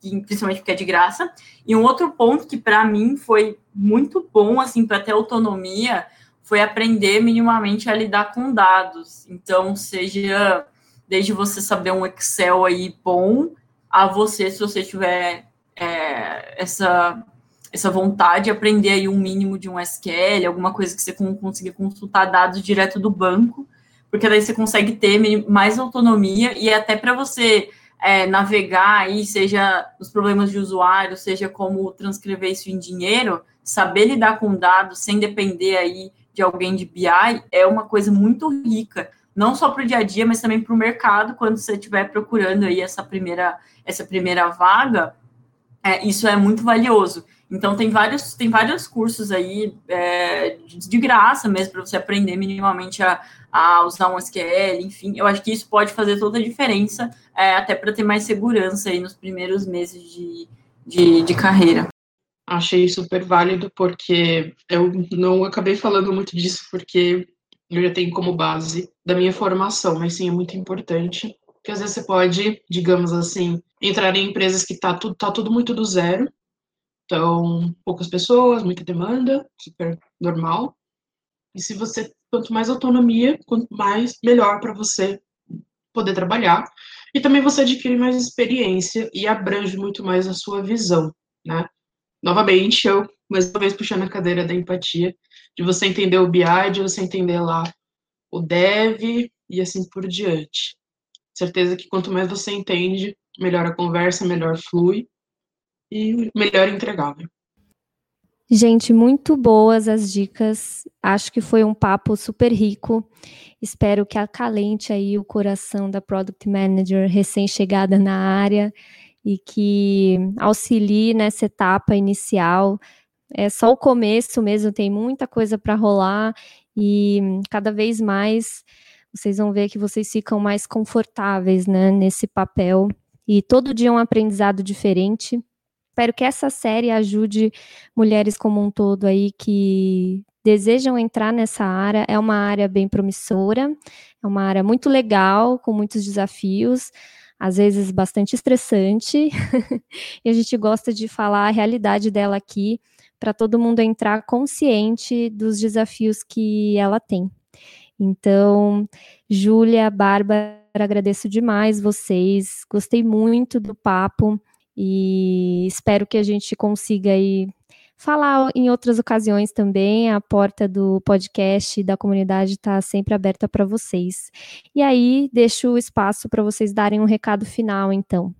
principalmente porque é de graça. E um outro ponto que para mim foi muito bom, assim, para ter autonomia, foi aprender minimamente a lidar com dados. Então, seja desde você saber um Excel aí bom, a você, se você tiver é, essa essa vontade de aprender aí um mínimo de um SQL, alguma coisa que você consiga consultar dados direto do banco, porque daí você consegue ter mais autonomia e até para você é, navegar aí, seja os problemas de usuário, seja como transcrever isso em dinheiro, saber lidar com dados sem depender aí de alguém de BI é uma coisa muito rica, não só para o dia a dia, mas também para o mercado, quando você estiver procurando aí essa primeira, essa primeira vaga, é, isso é muito valioso. Então tem vários, tem vários cursos aí é, de, graça mesmo para você aprender minimamente a, a, usar um SQL, enfim. Eu acho que isso pode fazer toda a diferença, é, até para ter mais segurança aí nos primeiros meses de, de, de carreira. Achei super válido, porque eu não acabei falando muito disso, porque eu já tenho como base da minha formação, mas sim é muito importante. Porque às vezes você pode, digamos assim, entrar em empresas que tá tudo, tá tudo muito do zero, então, poucas pessoas, muita demanda, super normal. E se você, quanto mais autonomia, quanto mais melhor para você poder trabalhar. E também você adquire mais experiência e abrange muito mais a sua visão, né? Novamente, eu, mais uma vez, puxando a cadeira da empatia, de você entender o BI, de você entender lá o dev e assim por diante. Certeza que quanto mais você entende, melhor a conversa, melhor flui e melhor entregável. Gente, muito boas as dicas. Acho que foi um papo super rico. Espero que acalente aí o coração da Product Manager recém-chegada na área e que auxilie nessa etapa inicial. É só o começo mesmo, tem muita coisa para rolar e cada vez mais vocês vão ver que vocês ficam mais confortáveis né, nesse papel. E todo dia é um aprendizado diferente. Espero que essa série ajude mulheres como um todo aí que desejam entrar nessa área. É uma área bem promissora, é uma área muito legal, com muitos desafios, às vezes bastante estressante. e a gente gosta de falar a realidade dela aqui, para todo mundo entrar consciente dos desafios que ela tem. Então, Júlia, Bárbara, agradeço demais vocês. Gostei muito do papo. E espero que a gente consiga aí falar em outras ocasiões também. A porta do podcast da comunidade está sempre aberta para vocês. E aí, deixo o espaço para vocês darem um recado final, então.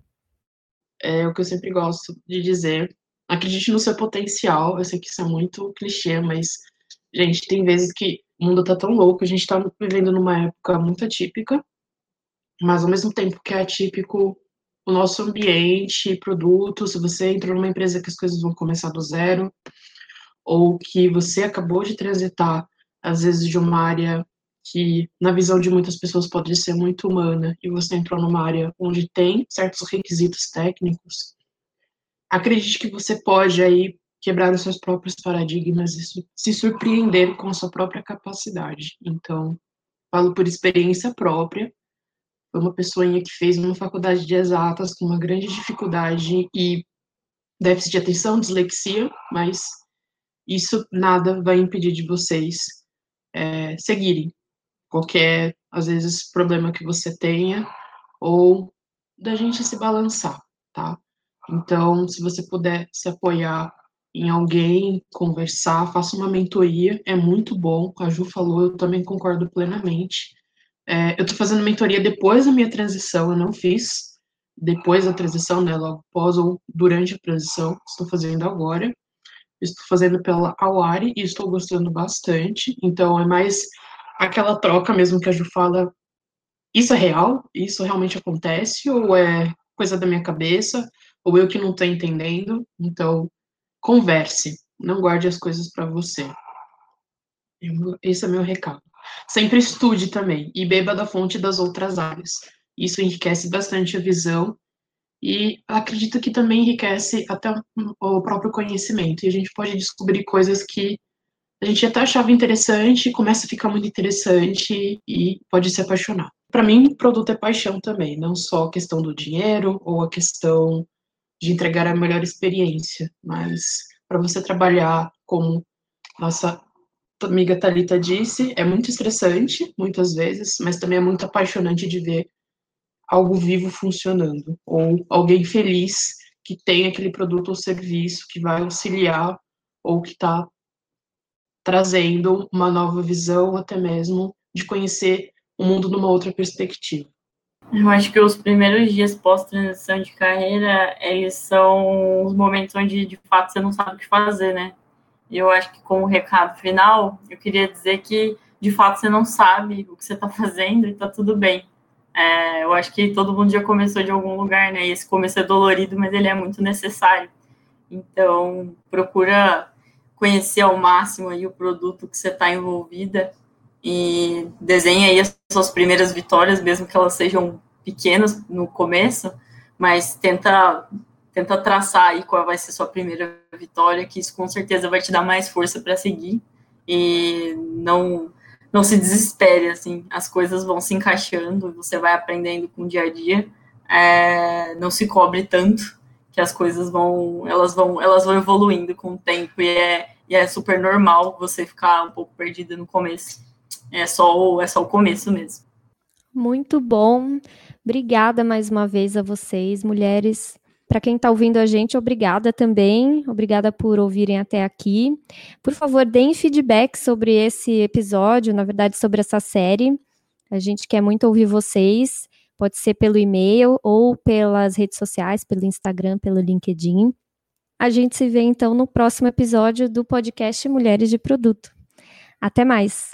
É o que eu sempre gosto de dizer. Acredite no seu potencial. Eu sei que isso é muito clichê, mas, gente, tem vezes que o mundo tá tão louco, a gente tá vivendo numa época muito atípica, mas ao mesmo tempo que é atípico, o nosso ambiente, produto, se você entrou numa empresa que as coisas vão começar do zero, ou que você acabou de transitar, às vezes, de uma área que, na visão de muitas pessoas, pode ser muito humana, e você entrou numa área onde tem certos requisitos técnicos, acredite que você pode aí quebrar os seus próprios paradigmas e se surpreender com a sua própria capacidade. Então, falo por experiência própria, foi uma pessoinha que fez uma faculdade de exatas com uma grande dificuldade e déficit de atenção, dislexia, mas isso nada vai impedir de vocês é, seguirem qualquer, às vezes, problema que você tenha ou da gente se balançar, tá? Então, se você puder se apoiar em alguém, conversar, faça uma mentoria, é muito bom. A Ju falou, eu também concordo plenamente. É, eu estou fazendo mentoria depois da minha transição, eu não fiz depois da transição, né, logo após ou durante a transição, estou fazendo agora. Estou fazendo pela Awari e estou gostando bastante. Então, é mais aquela troca mesmo que a Ju fala: isso é real? Isso realmente acontece? Ou é coisa da minha cabeça? Ou eu que não estou entendendo? Então, converse, não guarde as coisas para você. Esse é meu recado. Sempre estude também e beba da fonte das outras áreas. Isso enriquece bastante a visão e acredito que também enriquece até o próprio conhecimento. E a gente pode descobrir coisas que a gente até achava interessante, começa a ficar muito interessante e pode se apaixonar. Para mim, produto é paixão também, não só a questão do dinheiro ou a questão de entregar a melhor experiência, mas para você trabalhar como nossa amiga Talita disse, é muito estressante, muitas vezes, mas também é muito apaixonante de ver algo vivo funcionando, ou alguém feliz que tem aquele produto ou serviço que vai auxiliar ou que está trazendo uma nova visão, até mesmo de conhecer o mundo numa outra perspectiva. Eu acho que os primeiros dias pós-transição de carreira, eles são os momentos onde, de fato, você não sabe o que fazer, né? E eu acho que, como recado final, eu queria dizer que, de fato, você não sabe o que você está fazendo e está tudo bem. É, eu acho que todo mundo já começou de algum lugar, né? E esse começo é dolorido, mas ele é muito necessário. Então, procura conhecer ao máximo aí o produto que você está envolvida e desenha aí as suas primeiras vitórias, mesmo que elas sejam pequenas no começo, mas tenta tenta traçar aí qual vai ser sua primeira vitória, que isso com certeza vai te dar mais força para seguir e não não se desespere assim, as coisas vão se encaixando, você vai aprendendo com o dia a dia, é, não se cobre tanto que as coisas vão elas vão elas vão evoluindo com o tempo e é, e é super normal você ficar um pouco perdida no começo. É só o, é só o começo mesmo. Muito bom. Obrigada mais uma vez a vocês, mulheres. Para quem está ouvindo a gente, obrigada também. Obrigada por ouvirem até aqui. Por favor, deem feedback sobre esse episódio, na verdade, sobre essa série. A gente quer muito ouvir vocês. Pode ser pelo e-mail ou pelas redes sociais, pelo Instagram, pelo LinkedIn. A gente se vê então no próximo episódio do podcast Mulheres de Produto. Até mais!